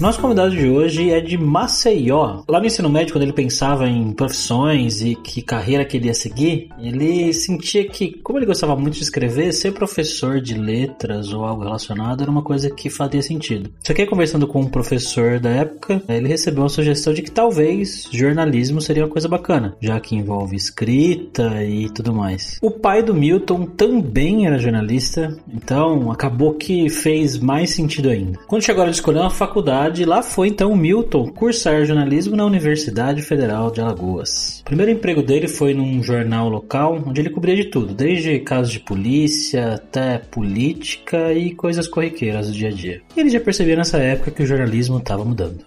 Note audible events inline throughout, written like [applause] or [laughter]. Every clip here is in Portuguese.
Nosso convidado de hoje é de Maceió. Lá no ensino médio, quando ele pensava em profissões e que carreira que ele ia seguir, ele sentia que, como ele gostava muito de escrever, ser professor de letras ou algo relacionado era uma coisa que fazia sentido. Só que conversando com um professor da época, ele recebeu uma sugestão de que talvez jornalismo seria uma coisa bacana, já que envolve escrita e tudo mais. O pai do Milton também era jornalista, então acabou que fez mais sentido ainda. Quando chegou a hora de escolher uma faculdade, de lá foi então Milton cursar jornalismo na Universidade Federal de Alagoas. O primeiro emprego dele foi num jornal local, onde ele cobria de tudo, desde casos de polícia até política e coisas corriqueiras do dia a dia. E ele já percebia nessa época que o jornalismo estava mudando.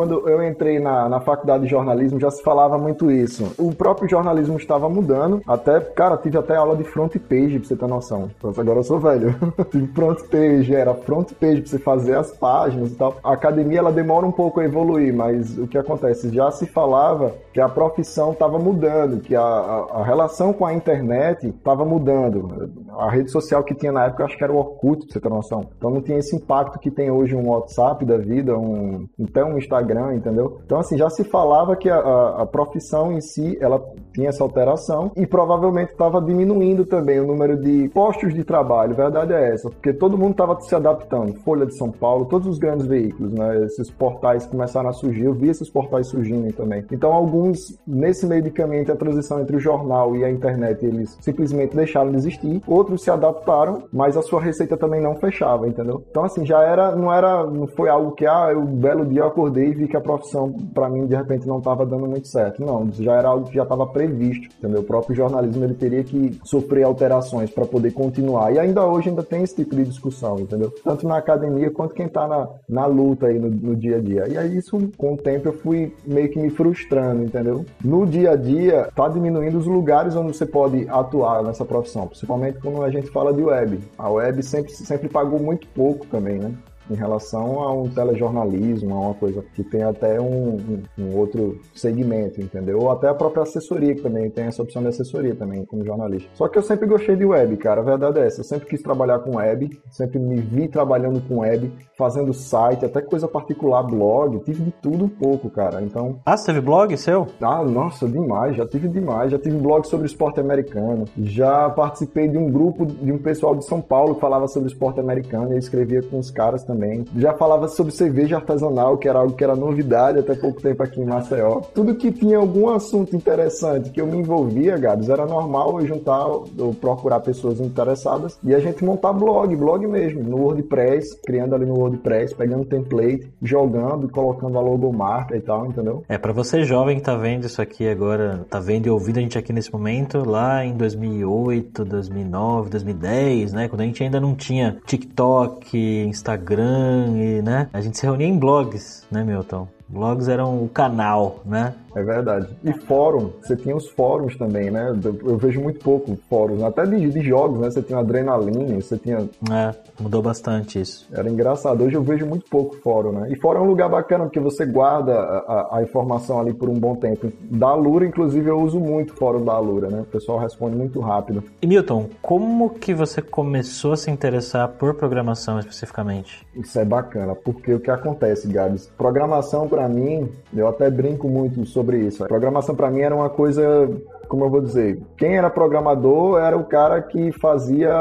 Quando eu entrei na, na faculdade de jornalismo, já se falava muito isso. O próprio jornalismo estava mudando. Até, cara, tive até aula de front page, pra você ter noção. Agora eu sou velho. [laughs] tive front page, era front page pra você fazer as páginas e tal. A academia, ela demora um pouco a evoluir, mas o que acontece? Já se falava que a profissão estava mudando, que a, a, a, relação com a internet estava mudando. A rede social que tinha na época, acho que era o Orkut, pra você ter noção. Então não tinha esse impacto que tem hoje um WhatsApp da vida, um, até um Instagram Instagram, entendeu? Então, assim, já se falava que a, a, a profissão em si, ela tinha essa alteração e provavelmente estava diminuindo também o número de postos de trabalho. Verdade é essa, porque todo mundo estava se adaptando. Folha de São Paulo, todos os grandes veículos, né? Esses portais começaram a surgir, eu vi esses portais surgindo também. Então, alguns, nesse meio de caminho entre a transição entre o jornal e a internet, eles simplesmente deixaram de existir. Outros se adaptaram, mas a sua receita também não fechava, entendeu? Então, assim, já era, não era, não foi algo que, ah, eu, um belo dia eu acordei e vi que a profissão, para mim, de repente não estava dando muito certo. Não, já era algo que já estava previsto, entendeu? O próprio jornalismo ele teria que sofrer alterações para poder continuar. E ainda hoje ainda tem esse tipo de discussão, entendeu? Tanto na academia quanto quem está na, na luta aí no, no dia a dia. E aí isso, com o tempo, eu fui meio que me frustrando, entendeu? No dia a dia, tá diminuindo os lugares onde você pode atuar nessa profissão, principalmente quando a gente fala de web. A web sempre, sempre pagou muito pouco também, né? Em relação a um telejornalismo, a uma coisa que tem até um, um, um, outro segmento, entendeu? Ou até a própria assessoria, que também tem essa opção de assessoria também, como jornalista. Só que eu sempre gostei de web, cara, a verdade é essa. Eu sempre quis trabalhar com web, sempre me vi trabalhando com web, fazendo site, até coisa particular, blog, tive de tudo um pouco, cara. Então. Ah, você teve blog seu? Ah, nossa, demais, já tive demais. Já tive blog sobre esporte americano, já participei de um grupo de um pessoal de São Paulo que falava sobre esporte americano e escrevia com os caras também também. Já falava sobre cerveja artesanal, que era algo que era novidade até pouco tempo aqui em Maceió. Tudo que tinha algum assunto interessante que eu me envolvia, Gabs, era normal eu juntar, eu procurar pessoas interessadas e a gente montar blog, blog mesmo, no WordPress, criando ali no WordPress, pegando template, jogando e colocando a logomarca e tal, entendeu? É, para você jovem que tá vendo isso aqui agora, tá vendo e ouvindo a gente aqui nesse momento, lá em 2008, 2009, 2010, né, quando a gente ainda não tinha TikTok, Instagram, e, né? A gente se reunia em blogs, né, Milton? Blogs eram o canal, né? É verdade. E fórum, você tinha os fóruns também, né? Eu vejo muito pouco fóruns, até de, de jogos, né? Você tinha adrenalina, você tinha. É, mudou bastante isso. Era engraçado. Hoje eu vejo muito pouco fórum, né? E fórum é um lugar bacana, porque você guarda a, a informação ali por um bom tempo. Da Lura, inclusive, eu uso muito fórum da Lura, né? O pessoal responde muito rápido. E Milton, como que você começou a se interessar por programação especificamente? Isso é bacana, porque o que acontece, Gabs? Programação, para mim, eu até brinco muito sobre isso. A programação para mim era uma coisa como eu vou dizer, quem era programador era o cara que fazia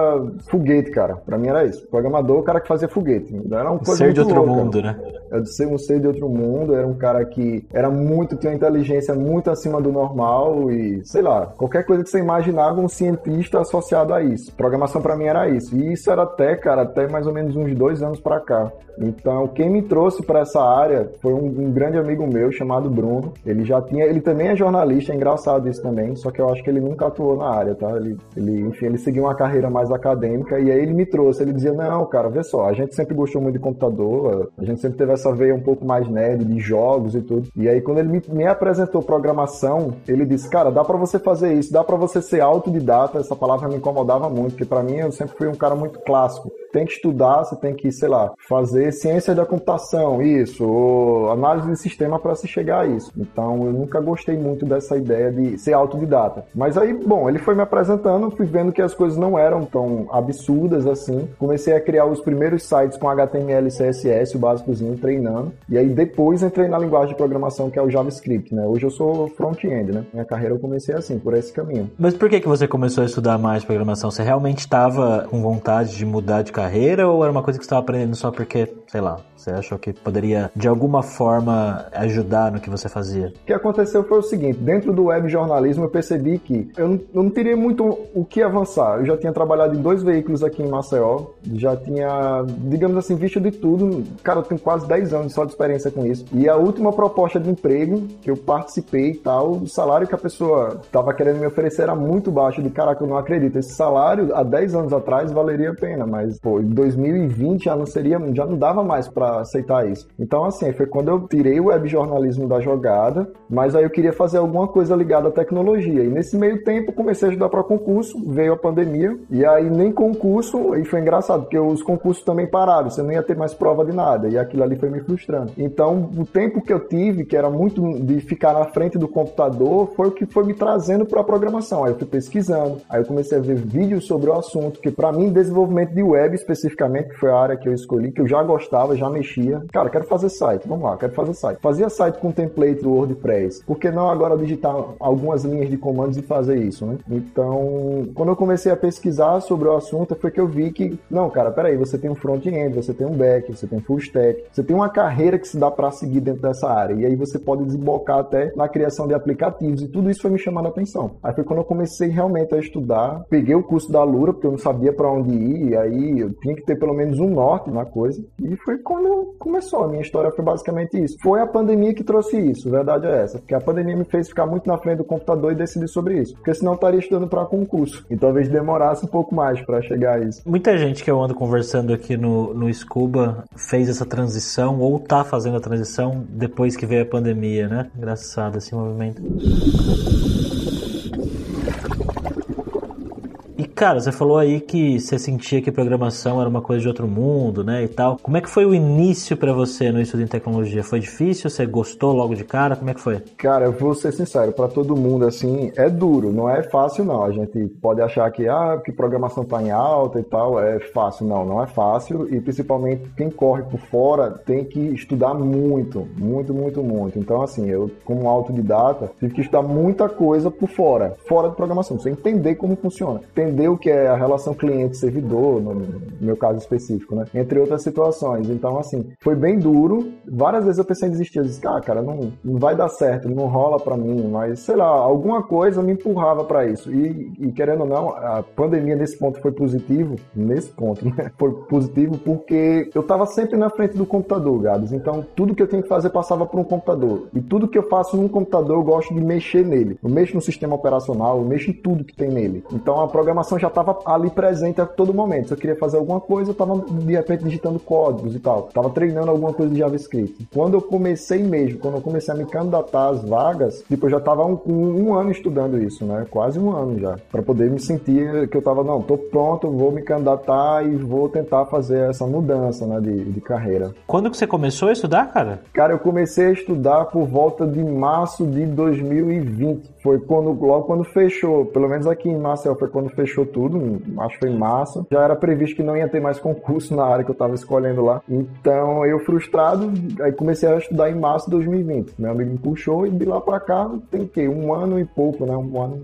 foguete, cara. Pra mim era isso. Programador, o cara que fazia foguete. Era uma coisa ser de outro louca. mundo, né? Eu ser um ser de outro mundo, era um cara que era muito, tinha uma inteligência muito acima do normal e, sei lá, qualquer coisa que você imaginava um cientista associado a isso. Programação para mim era isso. E isso era até, cara, até mais ou menos uns dois anos para cá. Então, quem me trouxe para essa área foi um, um grande amigo meu chamado Bruno. Ele já tinha, ele também é jornalista, é engraçado isso também só que eu acho que ele nunca atuou na área, tá? Ele, ele, enfim, ele seguiu uma carreira mais acadêmica e aí ele me trouxe. Ele dizia: Não, cara, vê só, a gente sempre gostou muito de computador, a gente sempre teve essa veia um pouco mais nerd de jogos e tudo. E aí, quando ele me, me apresentou programação, ele disse: Cara, dá para você fazer isso, dá para você ser autodidata. Essa palavra me incomodava muito, porque para mim eu sempre fui um cara muito clássico tem que estudar, você tem que, sei lá, fazer ciência da computação, isso, ou análise de sistema para se chegar a isso. Então eu nunca gostei muito dessa ideia de ser autodidata. Mas aí, bom, ele foi me apresentando, fui vendo que as coisas não eram tão absurdas assim. Comecei a criar os primeiros sites com HTML e CSS, o básicozinho, treinando. E aí depois entrei na linguagem de programação que é o JavaScript, né? Hoje eu sou front-end, né? Minha carreira eu comecei assim, por esse caminho. Mas por que que você começou a estudar mais programação? Você realmente estava com vontade de mudar de carreira ou era uma coisa que você estava aprendendo só porque, sei lá, você achou que poderia de alguma forma ajudar no que você fazia? O que aconteceu foi o seguinte: dentro do web jornalismo eu percebi que eu não, eu não teria muito o que avançar. Eu já tinha trabalhado em dois veículos aqui em Maceió, já tinha, digamos assim, visto de tudo. Cara, eu tenho quase 10 anos só de experiência com isso. E a última proposta de emprego que eu participei e tal, o salário que a pessoa estava querendo me oferecer era muito baixo. De caraca, eu não acredito. Esse salário há 10 anos atrás valeria a pena, mas pô, 2020 já não seria, já não dava mais para aceitar isso. Então, assim, foi quando eu tirei o webjornalismo da jogada, mas aí eu queria fazer alguma coisa ligada à tecnologia. E nesse meio tempo comecei a ajudar para concurso, veio a pandemia, e aí nem concurso, e foi engraçado, porque os concursos também pararam, você não ia ter mais prova de nada, e aquilo ali foi me frustrando. Então, o tempo que eu tive, que era muito de ficar na frente do computador, foi o que foi me trazendo para a programação. Aí eu fui pesquisando, aí eu comecei a ver vídeos sobre o assunto, que para mim, desenvolvimento de web especificamente, foi a área que eu escolhi, que eu já gostava, já mexia. Cara, quero fazer site, vamos lá, quero fazer site. Fazia site com template do WordPress. Por que não agora digitar algumas linhas de comandos e fazer isso, né? Então, quando eu comecei a pesquisar sobre o assunto, foi que eu vi que, não, cara, peraí, você tem um front-end, você tem um back, você tem full stack, você tem uma carreira que se dá para seguir dentro dessa área. E aí você pode desembocar até na criação de aplicativos. E tudo isso foi me chamando a atenção. Aí foi quando eu comecei realmente a estudar. Peguei o curso da Lura, porque eu não sabia para onde ir. E aí tinha que ter pelo menos um norte na coisa. E foi quando começou. A minha história foi basicamente isso. Foi a pandemia que trouxe isso, verdade é essa. Porque a pandemia me fez ficar muito na frente do computador e decidir sobre isso. Porque senão eu estaria estudando para concurso. E talvez demorasse um pouco mais para chegar a isso. Muita gente que eu ando conversando aqui no, no Scuba fez essa transição ou tá fazendo a transição depois que veio a pandemia, né? Engraçado esse movimento. Cara, você falou aí que você sentia que programação era uma coisa de outro mundo, né, e tal. Como é que foi o início para você no estudo em tecnologia? Foi difícil? Você gostou logo de cara? Como é que foi? Cara, eu vou ser sincero, para todo mundo assim, é duro, não é fácil não. A gente pode achar que ah, que programação tá em alta e tal, é fácil, não, não é fácil e principalmente quem corre por fora tem que estudar muito, muito, muito, muito. Então assim, eu como autodidata tive que estudar muita coisa por fora, fora de programação, você entender como funciona, entender o que é a relação cliente-servidor, no meu caso específico, né? Entre outras situações. Então, assim, foi bem duro. Várias vezes eu pensei em desistir. Eu disse, ah, cara, não, não vai dar certo, não rola para mim. Mas, sei lá, alguma coisa me empurrava para isso. E, e, querendo ou não, a pandemia nesse ponto foi positivo. Nesse ponto, [laughs] né? Foi positivo porque eu tava sempre na frente do computador, Gabs. Então, tudo que eu tinha que fazer passava por um computador. E tudo que eu faço num computador, eu gosto de mexer nele. Eu mexo no sistema operacional, eu mexo em tudo que tem nele. Então, a programação já estava ali presente a todo momento. Se eu queria fazer alguma coisa, eu estava de repente digitando códigos e tal. Estava treinando alguma coisa de JavaScript. Quando eu comecei mesmo, quando eu comecei a me candidatar às vagas, tipo, eu já estava um, um, ano estudando isso, né? Quase um ano já. para poder me sentir que eu estava, não, tô pronto, vou me candidatar e vou tentar fazer essa mudança, né, de, de carreira. Quando que você começou a estudar, cara? Cara, eu comecei a estudar por volta de março de 2020. Foi quando, logo quando fechou, pelo menos aqui em Marcel foi quando fechou tudo, acho que foi em março. Já era previsto que não ia ter mais concurso na área que eu estava escolhendo lá. Então eu frustrado, aí comecei a estudar em março de 2020. Meu amigo me puxou e de lá para cá tem que um ano e pouco, né? Um ano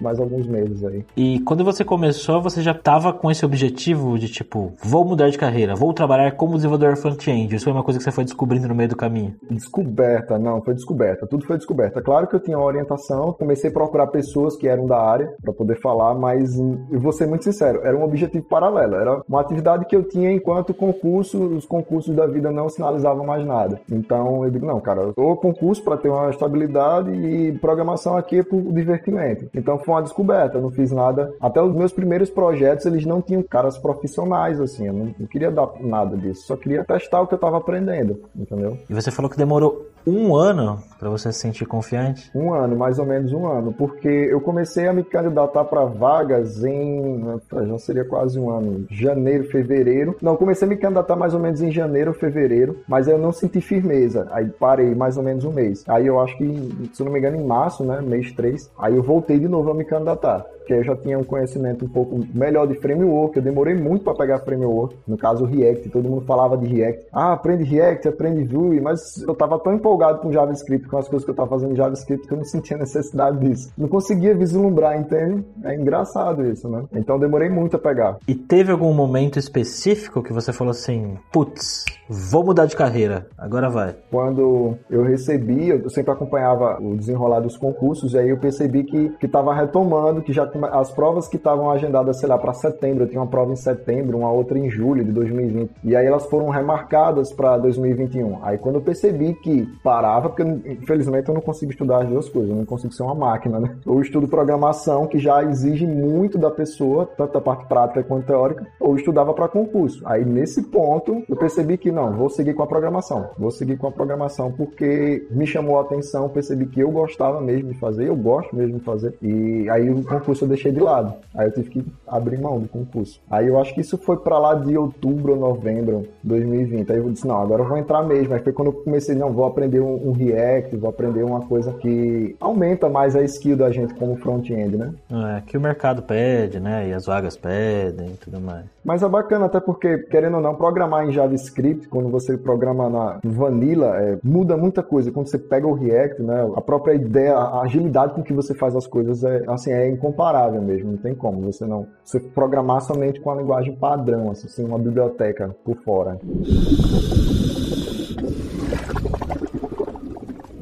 mais alguns meses aí. E quando você começou, você já estava com esse objetivo de tipo, vou mudar de carreira, vou trabalhar como desenvolvedor front-end. Isso foi uma coisa que você foi descobrindo no meio do caminho? Descoberta, não, foi descoberta. Tudo foi descoberta. Claro que eu tinha uma orientação, comecei a procurar pessoas que eram da área para poder falar, mas eu vou ser muito sincero, era um objetivo paralelo, era uma atividade que eu tinha enquanto concurso, os concursos da vida não sinalizavam mais nada. Então eu digo, não, cara, eu concurso para ter uma estabilidade e programação aqui é por divertimento. Então foi uma descoberta, eu não fiz nada. Até os meus primeiros projetos, eles não tinham caras profissionais, assim, eu não, não queria dar nada disso, só queria testar o que eu estava aprendendo, entendeu? E você falou que demorou um ano para você se sentir confiante? Um ano, mais ou menos um ano, porque eu comecei a me candidatar para vagas em. Já seria quase um ano, janeiro, fevereiro. Não, comecei a me candidatar mais ou menos em janeiro, fevereiro, mas eu não senti firmeza. Aí parei mais ou menos um mês. Aí eu acho que, se não me engano, em março, né, mês 3, aí eu voltei de novo a me candidatar que eu já tinha um conhecimento um pouco melhor de framework, eu demorei muito para pegar framework, no caso React, todo mundo falava de React. Ah, aprende React, aprende Vue, mas eu tava tão empolgado com JavaScript, com as coisas que eu tava fazendo em JavaScript, que eu não sentia necessidade disso. Não conseguia vislumbrar, entende? É engraçado isso, né? Então demorei muito a pegar. E teve algum momento específico que você falou assim, putz, vou mudar de carreira, agora vai? Quando eu recebi, eu sempre acompanhava o desenrolar dos concursos, e aí eu percebi que, que tava retomando, que já as provas que estavam agendadas, sei lá, para setembro, eu tinha uma prova em setembro, uma outra em julho de 2020. E aí elas foram remarcadas para 2021. Aí quando eu percebi que parava, porque infelizmente eu não consigo estudar as duas coisas, eu não consigo ser uma máquina, né? [laughs] Ou estudo programação, que já exige muito da pessoa, tanto da parte prática quanto teórica, ou estudava para concurso. Aí nesse ponto eu percebi que não, vou seguir com a programação. Vou seguir com a programação porque me chamou a atenção, percebi que eu gostava mesmo de fazer, eu gosto mesmo de fazer. E aí o concurso eu deixei de lado. Aí eu tive que abrir mão do concurso. Aí eu acho que isso foi para lá de outubro ou novembro de 2020. Aí eu disse, não, agora eu vou entrar mesmo. Aí foi quando eu comecei, não, vou aprender um, um React, vou aprender uma coisa que aumenta mais a skill da gente como front-end, né? É, que o mercado pede, né? E as vagas pedem e tudo mais. Mas é bacana até porque, querendo ou não, programar em JavaScript, quando você programa na Vanilla, é, muda muita coisa. Quando você pega o React, né? A própria ideia, a agilidade com que você faz as coisas é, assim, é incomparável comparável mesmo, não tem como você não você programar somente com a linguagem padrão, assim, uma biblioteca por fora.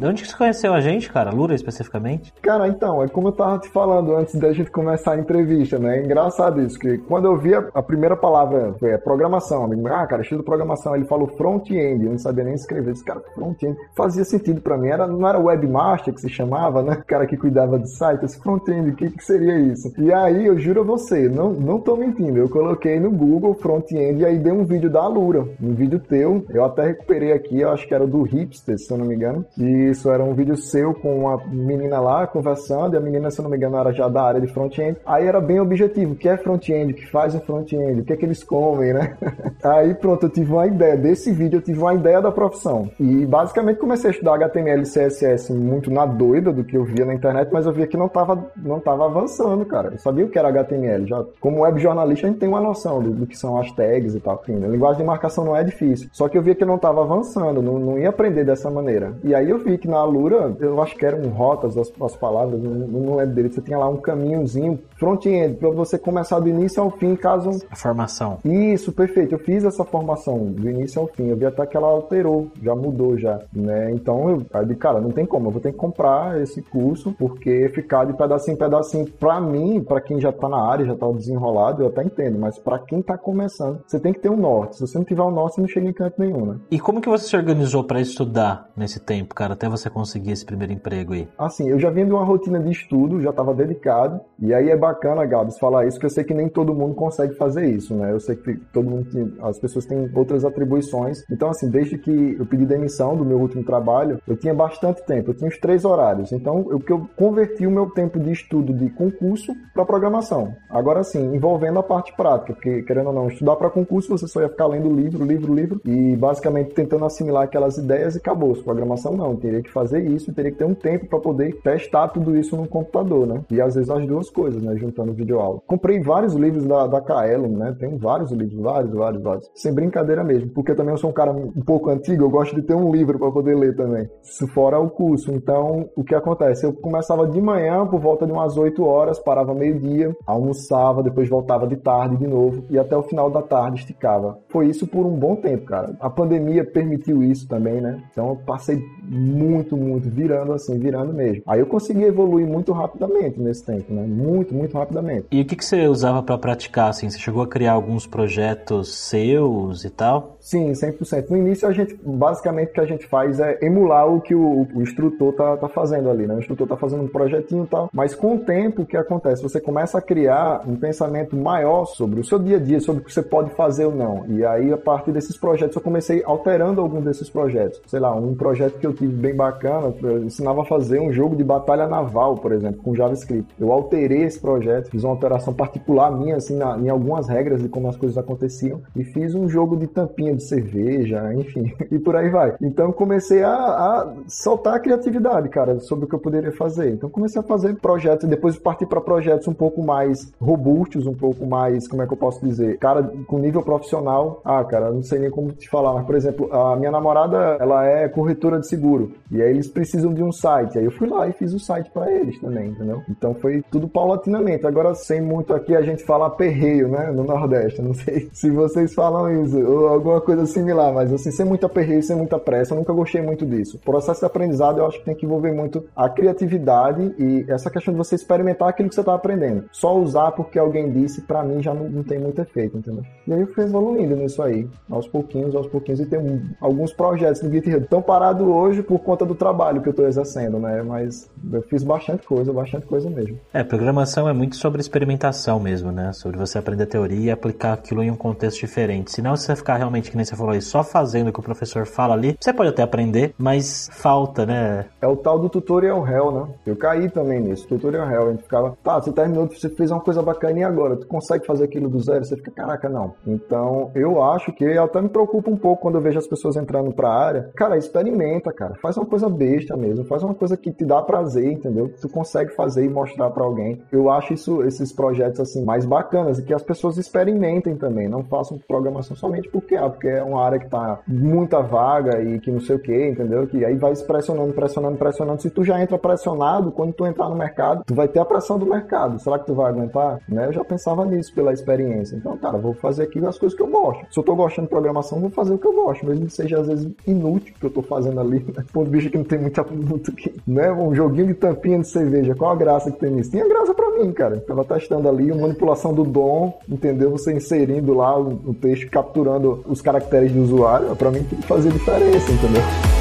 De onde você conheceu a gente, cara? Lura especificamente? Cara, então, é como eu tava te falando antes da gente começar a entrevista, né? É engraçado isso, que quando eu vi a, primeira palavra, a programação, amigo, ah, cara, estudo programação, ele falou front-end, eu não sabia nem escrever, esse cara, front-end, fazia sentido para mim, era, não era webmaster que se chamava, né? O cara que cuidava de site, esse front-end, o que, que seria isso? E aí, eu juro a você, não, não tô mentindo, eu coloquei no Google front-end e aí dei um vídeo da Lura, um vídeo teu, eu até recuperei aqui, eu acho que era do Hipster, se eu não me engano, e isso era um vídeo seu com uma menina lá conversando, e a menina, se eu não me engano, era já da área de front-end. Aí era bem objetivo, o que é front-end, o que faz um front-end, o que é que eles comem, né? [laughs] Aí pronto, eu tive uma ideia desse vídeo, eu tive uma ideia da profissão. E basicamente comecei a estudar HTML e CSS muito na doida do que eu via na internet, mas eu via que não tava, não tava avançando, cara. Eu sabia o que era HTML. Já, como web jornalista, a gente tem uma noção do, do que são as tags e tal. Enfim, a linguagem de marcação não é difícil. Só que eu via que não tava avançando, não, não ia aprender dessa maneira. E aí eu vi que na Alura, eu acho que eram rotas as, as palavras, não, não lembro dele. Você tinha lá um caminhozinho front-end para você começar do início ao fim, caso. A formação. Isso, perfeito. Eu fiz essa formação do início ao fim. Eu vi até que ela alterou, já mudou já, né? Então eu, aí, cara, não tem como. Eu vou ter que comprar esse curso porque ficar de pedacinho em pedacinho, para mim, para quem já tá na área, já tá desenrolado, eu até entendo. Mas para quem tá começando, você tem que ter um norte. Se você não tiver um norte, você não chega em canto nenhum, né? E como que você se organizou para estudar nesse tempo, cara, até você conseguir esse primeiro emprego aí? Assim, eu já vinha de uma rotina de estudo, já estava dedicado. E aí é bacana, Gabs, falar isso, porque eu sei que nem todo mundo consegue fazer isso, né? Eu sei que todo mundo, tem, as pessoas têm outras atribuições. Então, assim, desde que eu pedi demissão do meu último trabalho, eu tinha bastante tempo. Eu tinha os três horários. Então, eu, que eu converti o meu tempo de estudo de concurso para programação. Agora sim, envolvendo a parte prática, porque querendo ou não, estudar para concurso você só ia ficar lendo livro, livro, livro e basicamente tentando assimilar aquelas ideias e acabou. Programação não, teria que fazer isso, teria que ter um tempo para poder testar tudo isso no computador, né? E às vezes as duas coisas, né? Juntando vídeo aula. Comprei vários livros da, da Kaelum, né? Tenho vários livros, vários, vários, vários. Sem brincadeira mesmo, porque também eu sou um cara um pouco antigo, eu gosto de ter um livro para poder ler também. Isso fora o curso. Então, o que acontece? Eu começava de manhã por volta de umas 8 horas, parava meio-dia, almoçava, depois voltava de tarde de novo e até o final da tarde esticava. Foi isso por um bom tempo, cara. A pandemia permitiu isso também, né? Então eu passei muito muito, muito, virando assim, virando mesmo. Aí eu consegui evoluir muito rapidamente nesse tempo, né? Muito, muito rapidamente. E o que, que você usava para praticar, assim? Você chegou a criar alguns projetos seus e tal? Sim, 100%. No início, a gente, basicamente, o que a gente faz é emular o que o, o instrutor tá, tá fazendo ali, né? O instrutor tá fazendo um projetinho e tal, mas com o tempo, o que acontece? Você começa a criar um pensamento maior sobre o seu dia a dia, sobre o que você pode fazer ou não. E aí, a partir desses projetos, eu comecei alterando algum desses projetos. Sei lá, um projeto que eu tive bem bacana, eu ensinava a fazer um jogo de batalha naval, por exemplo, com JavaScript. Eu alterei esse projeto, fiz uma alteração particular minha, assim, na, em algumas regras de como as coisas aconteciam, e fiz um jogo de tampinha de cerveja, enfim, [laughs] e por aí vai. Então comecei a, a, soltar a criatividade, cara, sobre o que eu poderia fazer. Então comecei a fazer projetos, depois parti para projetos um pouco mais robustos, um pouco mais, como é que eu posso dizer, cara, com nível profissional. Ah, cara, não sei nem como te falar, mas por exemplo, a minha namorada, ela é corretora de seguro, e aí eles precisam de um site. Aí eu fui lá e fiz o site para eles também, entendeu? Então foi tudo paulatinamente. Agora, sem muito aqui, a gente fala perreio, né, no Nordeste. Não sei [laughs] se vocês falam isso, ou alguma coisa similar, mas assim, sem muita perreio, sem muita pressa, eu nunca gostei muito disso. O processo de aprendizado eu acho que tem que envolver muito a criatividade e essa questão de você experimentar aquilo que você está aprendendo. Só usar porque alguém disse, para mim já não, não, tem muito efeito, entendeu? E aí eu fui evoluindo nisso aí, aos pouquinhos, aos pouquinhos, e tem alguns projetos no GitHub. Estão parados hoje por conta do trabalho que eu estou exercendo, né? Mas eu fiz bastante coisa, bastante coisa mesmo. É, programação é muito sobre experimentação mesmo, né? Sobre você aprender teoria e aplicar aquilo em um contexto diferente. Senão você vai ficar realmente, que nem você falou aí, só fazendo o que o professor fala ali, você pode até aprender, mas falta, né? É o tal do tutorial hell, né? Eu caí também nisso, tutorial hell. A gente ficava, tá, você terminou, você fez uma coisa bacana e agora? Tu consegue fazer aquilo do zero? Você fica, caraca, não. Então, eu acho que até me preocupa um pouco quando eu vejo as pessoas entrando pra área. Cara, experimenta, cara. Faz uma coisa besta mesmo. Faz uma coisa que te dá prazer, entendeu? Que tu consegue fazer e mostrar para alguém. Eu acho isso, esses projetos assim mais bacanas e que as pessoas experimentem também. Não façam programação somente porque, ah, porque é uma área que tá muita vaga e que não sei o que, entendeu? Que aí vai pressionando, pressionando, pressionando. Se tu já entra pressionado, quando tu entrar no mercado, tu vai ter a pressão do mercado. Será que tu vai aguentar? Né? Eu já pensava nisso pela experiência. Então, cara, vou fazer aqui as coisas que eu gosto. Se eu tô gostando de programação, vou fazer o que eu gosto, mesmo que seja às vezes inútil que eu tô fazendo ali, né? Ponto que não tem muita, muito né? Um joguinho de tampinha de cerveja. Qual a graça que tem nisso? Tinha graça pra mim, cara. tava testando ali, manipulação do dom, entendeu? Você inserindo lá o, texto, capturando os caracteres do usuário, para mim fazer diferença, entendeu?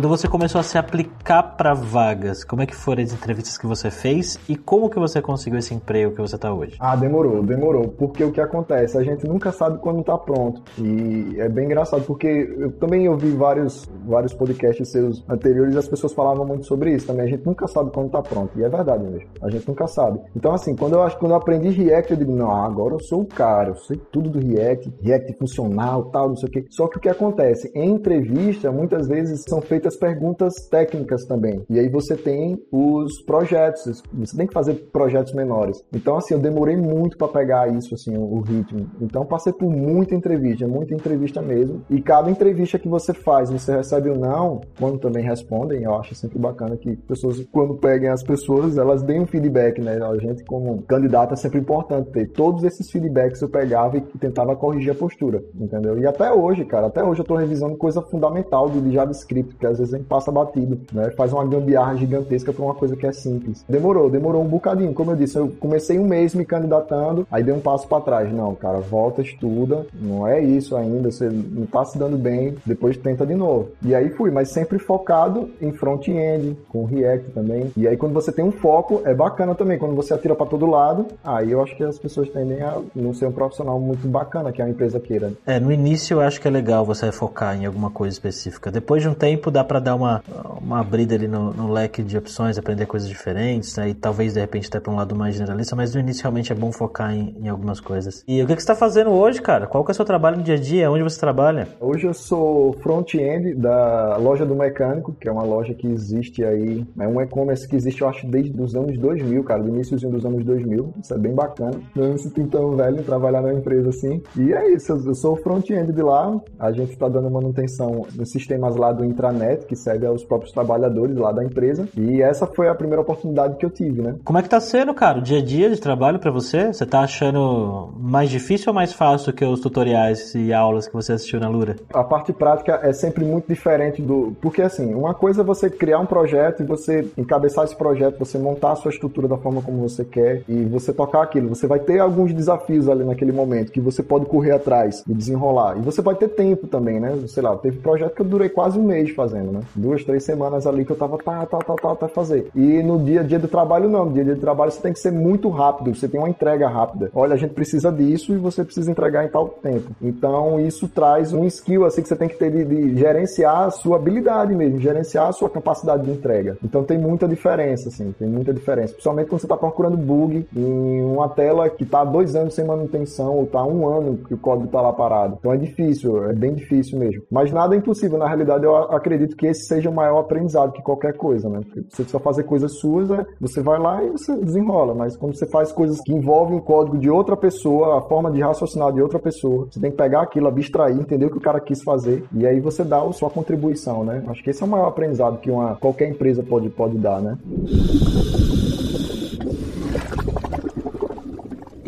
Quando você começou a se aplicar para vagas, como é que foram as entrevistas que você fez e como que você conseguiu esse emprego que você está hoje? Ah, demorou, demorou. Porque o que acontece? A gente nunca sabe quando está pronto. E é bem engraçado, porque eu também ouvi vários, vários podcasts seus anteriores as pessoas falavam muito sobre isso também. A gente nunca sabe quando está pronto. E é verdade mesmo. A gente nunca sabe. Então, assim, quando eu acho quando eu aprendi React, eu digo, não, agora eu sou o cara, eu sei tudo do React, React funcional, tal, não sei o quê. Só que o que acontece? Em entrevista, muitas vezes são feitas muitas perguntas técnicas também. E aí você tem os projetos, você tem que fazer projetos menores. Então, assim, eu demorei muito para pegar isso, assim, o ritmo. Então, passei por muita entrevista, muita entrevista mesmo. E cada entrevista que você faz, você recebe ou não, quando também respondem, eu acho sempre bacana que pessoas, quando peguem as pessoas, elas deem um feedback, né? A gente, como candidato, é sempre importante ter todos esses feedbacks eu pegava e tentava corrigir a postura, entendeu? E até hoje, cara, até hoje eu tô revisando coisa fundamental de JavaScript, que às vezes a gente passa batido, né? Faz uma gambiarra gigantesca para uma coisa que é simples. Demorou, demorou um bocadinho. Como eu disse, eu comecei um mês me candidatando, aí dei um passo para trás. Não, cara, volta, estuda. Não é isso ainda, você não tá se dando bem, depois tenta de novo. E aí fui, mas sempre focado em front-end, com React também. E aí quando você tem um foco, é bacana também. Quando você atira para todo lado, aí eu acho que as pessoas tendem a não ser um profissional muito bacana que a empresa queira. É, no início eu acho que é legal você focar em alguma coisa específica. Depois de um tempo dá para dar uma, uma abrida ali no, no, leque de opções, aprender coisas diferentes, né? E talvez de repente até para um lado mais generalista, mas no início realmente é bom focar em, em algumas coisas. E o que, que você está fazendo hoje, cara? Qual que é o seu trabalho no dia a dia? Onde você trabalha? Hoje eu sou front-end da loja do mecânico, que é uma loja que existe aí, é um e-commerce que existe, eu acho, desde os anos 2000, cara, do iníciozinho dos anos 2000. Isso é bem bacana. Não se tão velho trabalhar na empresa assim. E é isso, eu sou front-end de lá. A gente está dando manutenção nos sistemas lá do intranet internet que serve aos próprios trabalhadores lá da empresa. E essa foi a primeira oportunidade que eu tive, né? Como é que tá sendo, cara, o dia a dia de trabalho para você? Você tá achando mais difícil ou mais fácil que os tutoriais e aulas que você assistiu na Lura? A parte prática é sempre muito diferente do. Porque, assim, uma coisa é você criar um projeto e você encabeçar esse projeto, você montar a sua estrutura da forma como você quer e você tocar aquilo. Você vai ter alguns desafios ali naquele momento que você pode correr atrás e desenrolar. E você vai ter tempo também, né? Sei lá, teve projeto que eu durei quase um mês fazendo, né? Duas, três semanas ali que eu tava tá, tá, tá, tá, até fazer. E no dia a dia do trabalho, não. No dia a dia do trabalho você tem que ser muito rápido, você tem uma entrega rápida. Olha, a gente precisa disso e você precisa entregar em tal tempo. Então, isso traz um skill assim que você tem que ter de, de gerenciar a sua habilidade mesmo, gerenciar a sua capacidade de entrega. Então tem muita diferença, assim, tem muita diferença. Principalmente quando você está procurando bug em uma tela que está dois anos sem manutenção ou está um ano que o código está lá parado. Então é difícil, é bem difícil mesmo. Mas nada é impossível. Na realidade, eu acredito que esse seja o maior aprendizado que qualquer coisa, né? Porque você precisa fazer coisas suas, né? você vai lá e você desenrola. Mas quando você faz coisas que envolvem o código de outra pessoa, a forma de raciocinar de outra pessoa, você tem que pegar aquilo, abstrair, entender o que o cara quis fazer e aí você dá a sua contribuição, né? Acho que esse é o maior aprendizado que uma, qualquer empresa pode, pode dar, né?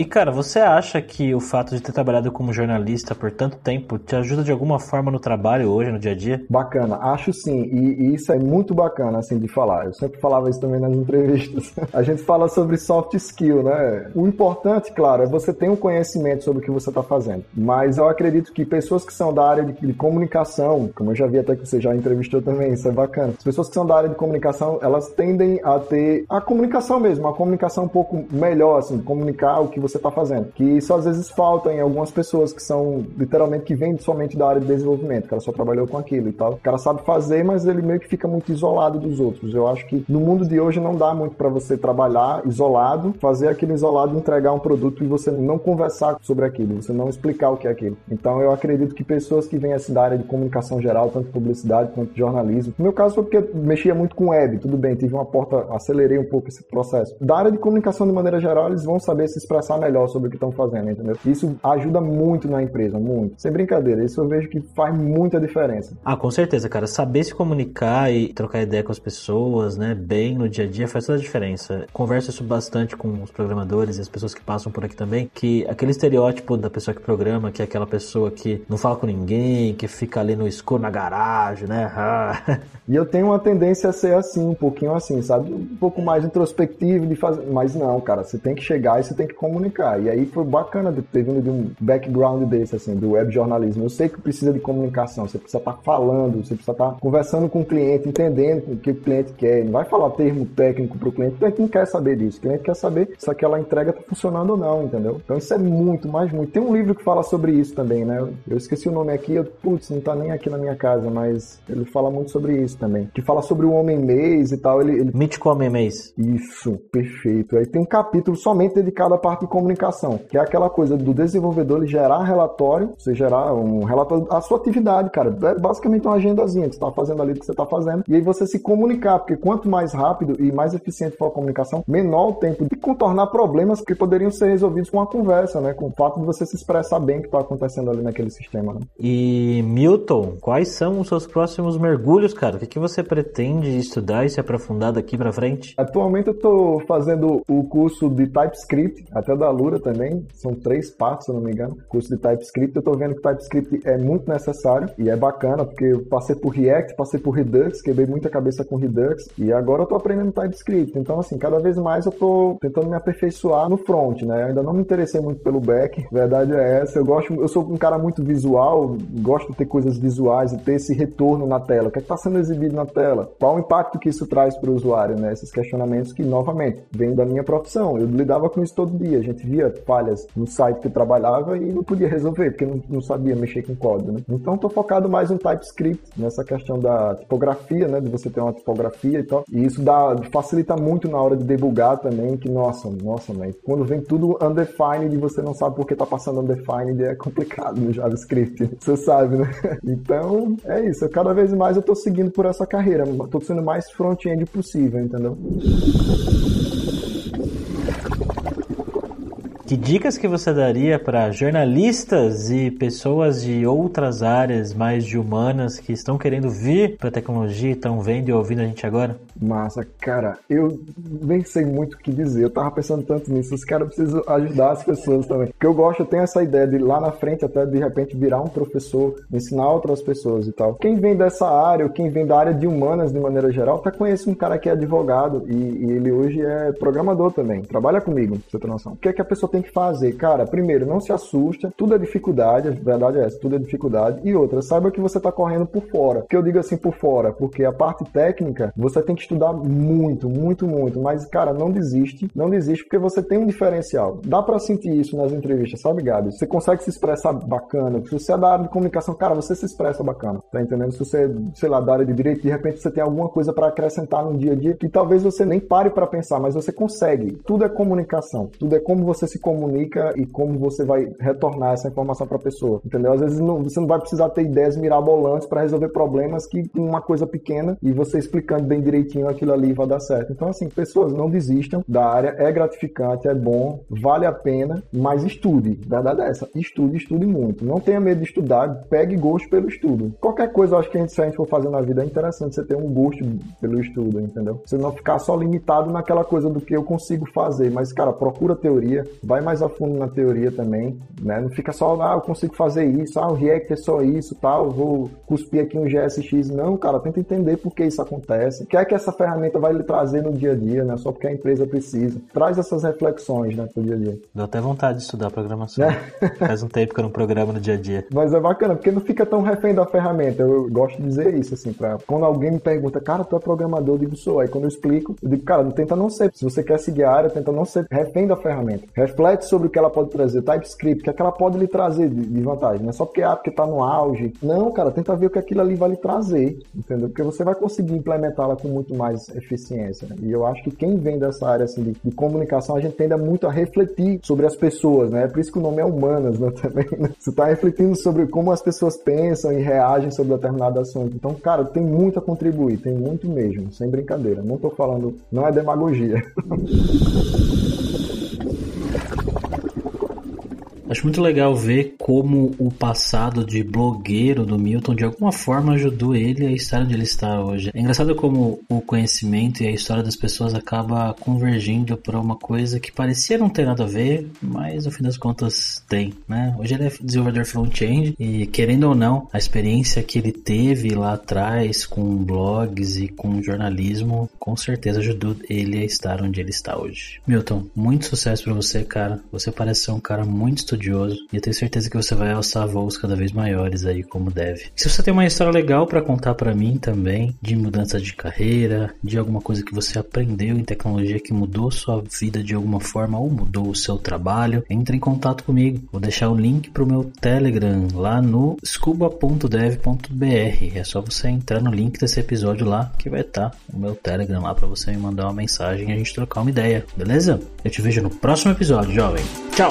E cara, você acha que o fato de ter trabalhado como jornalista por tanto tempo te ajuda de alguma forma no trabalho hoje, no dia a dia? Bacana, acho sim, e, e isso é muito bacana assim de falar. Eu sempre falava isso também nas entrevistas. [laughs] A gente fala sobre soft skill, né? O importante, claro, é você ter um conhecimento sobre o que você está fazendo. Mas eu acredito que pessoas que são da área de, de comunicação, como eu já vi até que você já entrevistou também, isso é bacana. As pessoas que são da área de comunicação, elas tendem a ter a comunicação mesmo, a comunicação um pouco melhor, assim, comunicar o que você você está fazendo. Que isso às vezes falta em algumas pessoas que são literalmente que vêm somente da área de desenvolvimento, o cara só trabalhou com aquilo e tal. O cara sabe fazer, mas ele meio que fica muito isolado dos outros. Eu acho que no mundo de hoje não dá muito para você trabalhar isolado, fazer aquilo isolado, entregar um produto e você não conversar sobre aquilo, você não explicar o que é aquilo. Então eu acredito que pessoas que vêm assim da área de comunicação geral, tanto publicidade quanto jornalismo, no meu caso foi porque mexia muito com web, tudo bem, tive uma porta, acelerei um pouco esse processo. Da área de comunicação de maneira geral, eles vão saber se expressar melhor sobre o que estão fazendo, entendeu? Isso ajuda muito na empresa, muito. Sem brincadeira, isso eu vejo que faz muita diferença. Ah, com certeza, cara. Saber se comunicar e trocar ideia com as pessoas, né, bem no dia a dia faz toda a diferença. Converso isso bastante com os programadores e as pessoas que passam por aqui também, que aquele estereótipo da pessoa que programa, que é aquela pessoa que não fala com ninguém, que fica ali no escuro na garagem, né? [laughs] e eu tenho uma tendência a ser assim, um pouquinho assim, sabe? Um pouco mais introspectivo de fazer, mas não, cara, você tem que chegar e você tem que comunicar comunicar. E aí foi bacana ter vindo de um background desse, assim, do web jornalismo. Eu sei que precisa de comunicação, você precisa estar tá falando, você precisa estar tá conversando com o cliente, entendendo o que o cliente quer. Não vai falar termo técnico para o cliente, o cliente não quer saber disso. O cliente quer saber se aquela entrega está funcionando ou não, entendeu? Então isso é muito, mais muito. Tem um livro que fala sobre isso também, né? Eu esqueci o nome aqui, eu, putz, não está nem aqui na minha casa, mas ele fala muito sobre isso também. Que fala sobre o homem mês e tal. Ele, ele... Mítico homem mês. Isso, perfeito. Aí tem um capítulo somente dedicado à parte comunicação, que é aquela coisa do desenvolvedor ele gerar relatório, você gerar um relatório da sua atividade, cara. É basicamente uma agendazinha que você está fazendo ali, que você está fazendo, e aí você se comunicar, porque quanto mais rápido e mais eficiente for a comunicação, menor o tempo de contornar problemas que poderiam ser resolvidos com a conversa, né? Com o fato de você se expressar bem o que está acontecendo ali naquele sistema. Né? E Milton, quais são os seus próximos mergulhos, cara? O que, que você pretende estudar e se aprofundar daqui para frente? Atualmente eu estou fazendo o curso de TypeScript, até da Lura também. São três partes, se eu não me engano. Curso de TypeScript. Eu tô vendo que TypeScript é muito necessário e é bacana, porque eu passei por React, passei por Redux, quebrei muita cabeça com Redux e agora eu tô aprendendo TypeScript. Então, assim, cada vez mais eu tô tentando me aperfeiçoar no front, né? Eu ainda não me interessei muito pelo back, verdade é essa. Eu gosto, eu sou um cara muito visual, gosto de ter coisas visuais e ter esse retorno na tela. O que é está sendo exibido na tela? Qual o impacto que isso traz para usuário, né? Esses questionamentos que, novamente, vêm da minha profissão. Eu lidava com isso todo dia. A gente via falhas no site que eu trabalhava e não podia resolver, porque não, não sabia mexer com código, né? Então tô focado mais no TypeScript, nessa questão da tipografia, né? De você ter uma tipografia e tal. E isso dá, facilita muito na hora de debugar também, que nossa, nossa, mas quando vem tudo undefined e você não sabe por que tá passando undefined, é complicado no JavaScript. Você sabe, né? [laughs] Então, é isso. Cada vez mais eu tô seguindo por essa carreira. Tô sendo mais front-end possível, entendeu? Que dicas que você daria para jornalistas e pessoas de outras áreas mais de humanas que estão querendo vir para a tecnologia e estão vendo e ouvindo a gente agora? Massa, cara, eu nem sei muito o que dizer. Eu tava pensando tanto nisso. Os caras precisam ajudar as pessoas também. Porque eu gosto, eu tenho essa ideia de lá na frente até de repente virar um professor, ensinar outras pessoas e tal. Quem vem dessa área, ou quem vem da área de humanas de maneira geral, até conhece um cara que é advogado e, e ele hoje é programador também. Trabalha comigo, pra você ter noção. O que é que a pessoa tem que fazer? Cara, primeiro, não se assusta. Tudo é dificuldade, a verdade é essa, tudo é dificuldade. E outra, saiba que você tá correndo por fora. Que eu digo assim por fora, porque a parte técnica você tem que estudar muito, muito, muito. Mas, cara, não desiste. Não desiste porque você tem um diferencial. Dá para sentir isso nas entrevistas, sabe, Gabi? Você consegue se expressar bacana. Se você é da área de comunicação, cara, você se expressa bacana. Tá entendendo? Se você, é, sei lá, da área de direito, de repente você tem alguma coisa para acrescentar no dia a dia que talvez você nem pare para pensar, mas você consegue. Tudo é comunicação. Tudo é como você se comunica e como você vai retornar essa informação para a pessoa. Entendeu? Às vezes não, você não vai precisar ter ideias mirabolantes para resolver problemas que uma coisa pequena e você explicando bem direitinho aquilo ali vai dar certo. Então, assim, pessoas não desistam da área, é gratificante, é bom, vale a pena, mas estude. Verdade é essa. Estude, estude muito. Não tenha medo de estudar, pegue gosto pelo estudo. Qualquer coisa, eu acho que a gente, se a gente for fazer na vida, é interessante você ter um gosto pelo estudo, entendeu? Você não ficar só limitado naquela coisa do que eu consigo fazer, mas, cara, procura teoria, vai mais a fundo na teoria também, né? Não fica só, ah, eu consigo fazer isso, ah, o React é só isso, tal, vou cuspir aqui um GSX. Não, cara, tenta entender por que isso acontece. O que é que essa ferramenta vai lhe trazer no dia a dia, né? Só porque a empresa precisa. Traz essas reflexões, né, pro dia a dia. Deu até vontade de estudar programação. É. [laughs] Faz um tempo que eu não programo no dia a dia. Mas é bacana, porque não fica tão refém da ferramenta. Eu gosto de dizer isso, assim, pra quando alguém me pergunta, cara, tu é programador, eu digo, sou. Aí quando eu explico, eu digo, cara, tenta não ser. Se você quer seguir a área, tenta não ser refém da ferramenta. Reflete sobre o que ela pode trazer, TypeScript, o que, é que ela pode lhe trazer de, vantagem. Não é só porque, ah, porque tá no auge. Não, cara, tenta ver o que aquilo ali vai lhe trazer, entendeu? Porque você vai conseguir implementá-la com muito mais eficiência. Né? E eu acho que quem vem dessa área assim, de, de, comunicação, a gente tende muito a refletir sobre as pessoas, né? É por isso que o nome é Humanas, né? [laughs] Também, né? Você está refletindo sobre como as pessoas pensam e reagem sobre determinado assunto. Então, cara, tem muito a contribuir, tem muito mesmo, sem brincadeira. Não estou falando, não é demagogia. [laughs] Acho muito legal ver como o passado de blogueiro do Milton de alguma forma ajudou ele a estar onde ele está hoje. É engraçado como o conhecimento e a história das pessoas acaba convergindo para uma coisa que parecia não ter nada a ver, mas no fim das contas tem, né? Hoje ele é desenvolvedor front-end e querendo ou não, a experiência que ele teve lá atrás com blogs e com jornalismo com certeza ajudou ele a estar onde ele está hoje. Milton, muito sucesso para você, cara. Você parece ser um cara muito estudioso estudioso e eu tenho certeza que você vai alçar voos cada vez maiores aí como deve. Se você tem uma história legal para contar para mim também, de mudança de carreira, de alguma coisa que você aprendeu em tecnologia que mudou sua vida de alguma forma ou mudou o seu trabalho, entre em contato comigo. Vou deixar o link pro meu Telegram lá no scuba.dev.br. É só você entrar no link desse episódio lá que vai estar tá o meu Telegram lá para você me mandar uma mensagem e a gente trocar uma ideia, beleza? Eu te vejo no próximo episódio, jovem. Tchau!